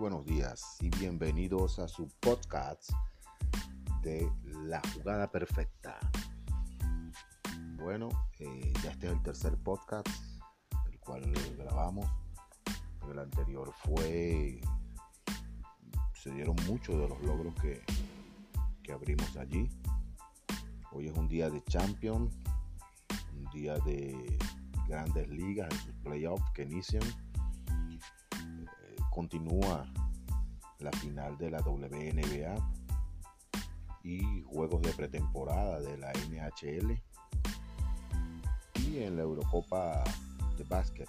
buenos días y bienvenidos a su podcast de La Jugada Perfecta. Bueno, eh, ya este es el tercer podcast, el cual grabamos. El anterior fue, se dieron muchos de los logros que, que abrimos allí. Hoy es un día de Champions, un día de grandes ligas en sus playoffs que inician continúa la final de la WNBA y juegos de pretemporada de la NHL y en la Eurocopa de básquet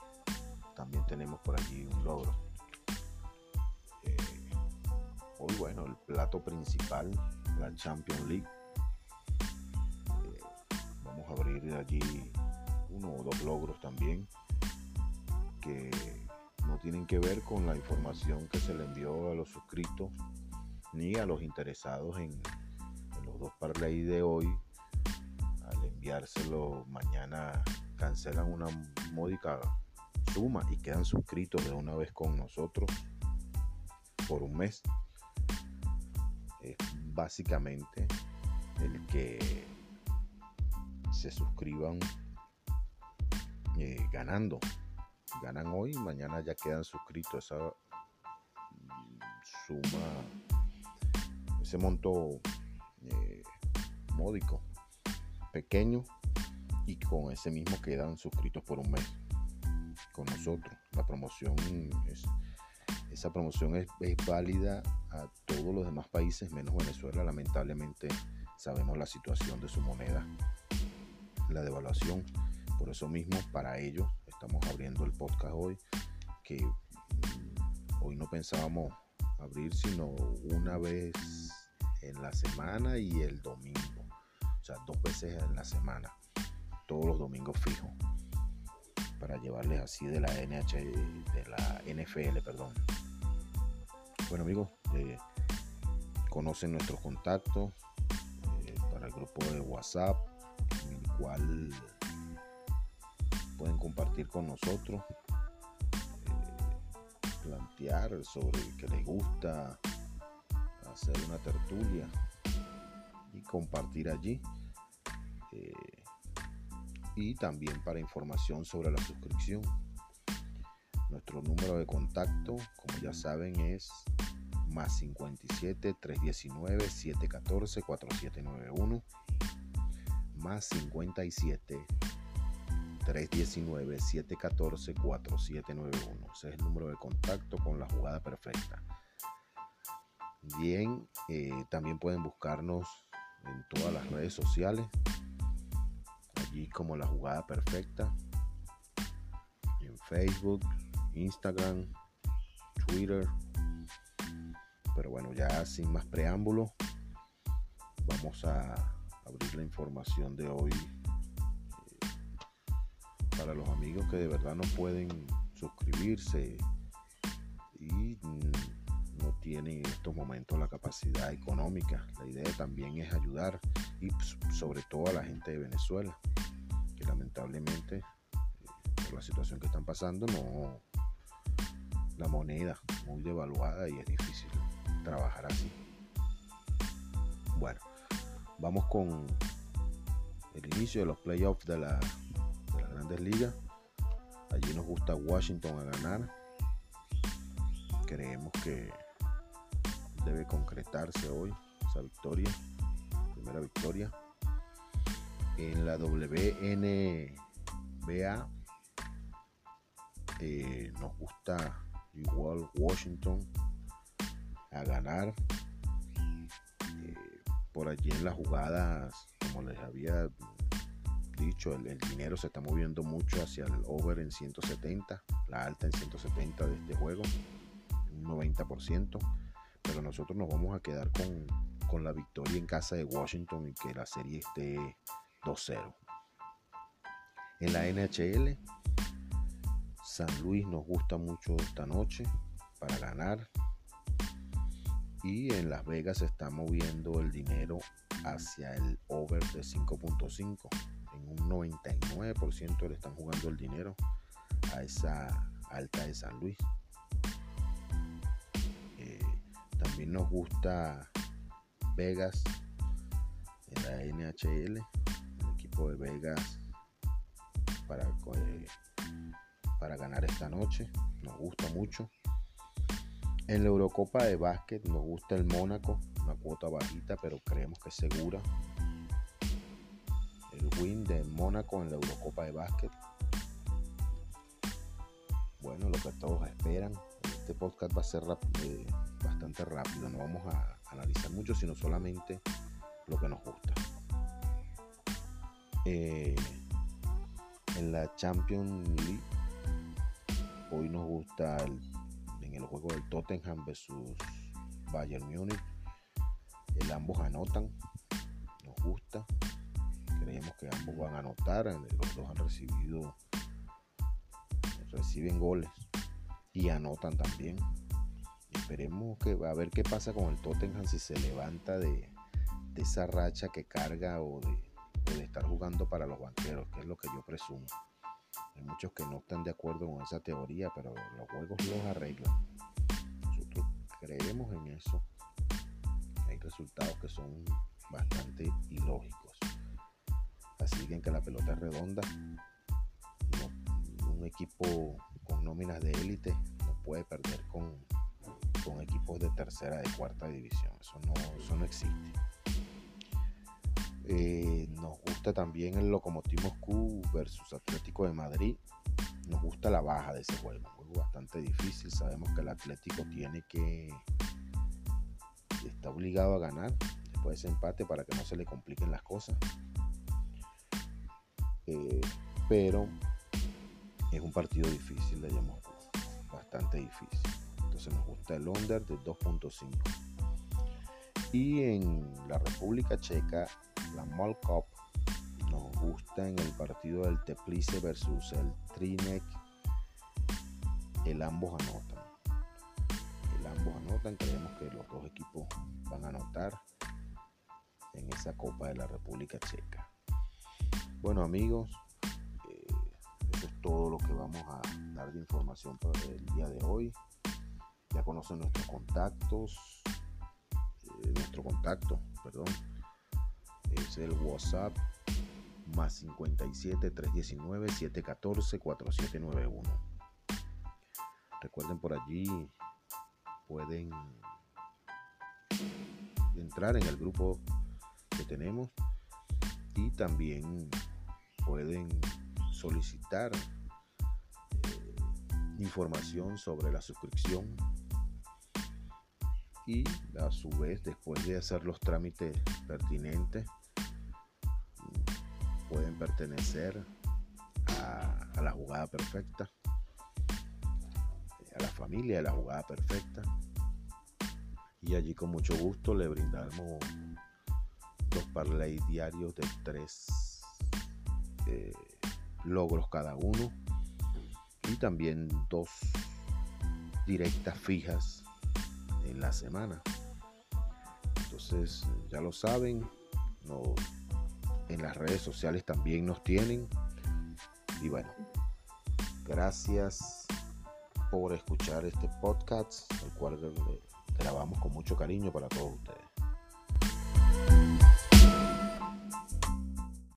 también tenemos por allí un logro. Eh, hoy bueno, el plato principal, la Champions League. Eh, vamos a abrir allí uno o dos logros también que no tienen que ver con la información que se le envió a los suscritos ni a los interesados en, los dos parlays de hoy. Al enviárselo mañana cancelan una módica suma y quedan suscritos de una vez con nosotros por un mes. Es básicamente el que se suscriban eh, ganando ganan hoy, mañana ya quedan suscritos. Esa mm, suma, ese monto eh, módico, pequeño, y con ese mismo quedan suscritos por un mes con nosotros. La promoción es, esa promoción es, es válida a todos los demás países menos Venezuela. Lamentablemente sabemos la situación de su moneda, la devaluación. Por eso mismo, para ellos estamos abriendo el podcast hoy, que mm, hoy no pensábamos abrir sino una vez en la semana y el domingo. O sea, dos veces en la semana. Todos los domingos fijos. Para llevarles así de la NH, de la NFL, perdón. Bueno amigos, eh, conocen nuestros contactos eh, para el grupo de WhatsApp, en el cual pueden compartir con nosotros, eh, plantear sobre que les gusta, hacer una tertulia y compartir allí. Eh, y también para información sobre la suscripción. Nuestro número de contacto, como ya saben, es más 57 319 714 4791 más 57 319-714-4791. Ese es el número de contacto con la jugada perfecta. Bien, eh, también pueden buscarnos en todas las redes sociales. Allí como la jugada perfecta. En Facebook, Instagram, Twitter. Pero bueno, ya sin más preámbulos, vamos a abrir la información de hoy para los amigos que de verdad no pueden suscribirse y no tienen en estos momentos la capacidad económica. La idea también es ayudar y pues, sobre todo a la gente de Venezuela, que lamentablemente eh, por la situación que están pasando no la moneda muy devaluada y es difícil trabajar así. Bueno, vamos con el inicio de los playoffs de la liga Allí nos gusta Washington a ganar. Creemos que debe concretarse hoy esa victoria, primera victoria. En la WNBA eh, nos gusta igual Washington a ganar. Eh, por allí en las jugadas, como les había dicho, el, dinero se está moviendo mucho hacia el over en 170, la alta en 170 de este juego, un 90%, pero nosotros nos vamos a quedar con, con la victoria en casa de Washington y que la serie esté 2-0. En la NHL, San Luis nos gusta mucho esta noche para ganar. Y en Las Vegas se está moviendo el dinero hacia el over de 5.5 un 99% le están jugando el dinero a esa alta de San Luis. También nos gusta Vegas en la NHL, el equipo de Vegas para, eh, para ganar esta noche. Nos gusta mucho. En la Eurocopa de básquet nos gusta el Mónaco, una cuota bajita, pero creemos que es segura. Win de Mónaco en la Eurocopa de básquet. Bueno, lo que todos esperan. Este podcast va a ser eh, bastante rápido. No vamos a analizar mucho, sino solamente lo que nos gusta. Eh, en la Champions League, hoy nos gusta en el juego del Tottenham versus Bayern Múnich. El ambos anotan, nos gusta. Creemos que ambos van a anotar. Los dos han recibido, reciben goles y anotan también. Esperemos que a ver qué pasa con el Tottenham si se levanta de, esa racha que carga o de, de, estar jugando para los banqueros, que es lo que yo presumo. Hay muchos que no están de acuerdo con esa teoría, pero los juegos los arreglan. Nosotros creemos en eso. Hay resultados que son bastante ilógicos. Que la pelota es redonda, un equipo con nóminas de élite no puede perder con con equipos de tercera, de cuarta división. Eso no, eso no existe. Eh, nos gusta también el Lokomotiv Moscú versus Atlético de Madrid. Nos gusta la baja de ese juego. Un juego bastante difícil. Sabemos que el Atlético tiene que. Está obligado a ganar después de ese empate para que no se le compliquen las cosas. Eh, pero es un partido difícil de Moscú. Bastante difícil nos gusta el under de 2.5. Y en la República Checa, la Mall Cup nos gusta en el partido del Teplice versus el Trinek. El ambos anotan. El ambos anotan. Creemos que los dos equipos van a anotar en esa Copa de la República Checa. Bueno amigos, eh, eso es todo lo que vamos a dar de información para el día de hoy ya conocen nuestros contactos, eh, nuestro contacto, perdón, es el WhatsApp más 57 319 714 4791. Recuerden por allí pueden entrar en el grupo que tenemos y también pueden solicitar eh, información sobre la suscripción y a su vez después de hacer los trámites pertinentes pueden pertenecer a, la jugada perfecta a la familia de la jugada perfecta. Y allí con mucho gusto le brindamos dos parlay diarios de tres eh, logros cada uno y también dos directas fijas en la semana. Entonces, ya lo saben, no, en las redes sociales también nos tienen. Y bueno, gracias por escuchar este podcast, el cual grabamos con mucho cariño para todos ustedes.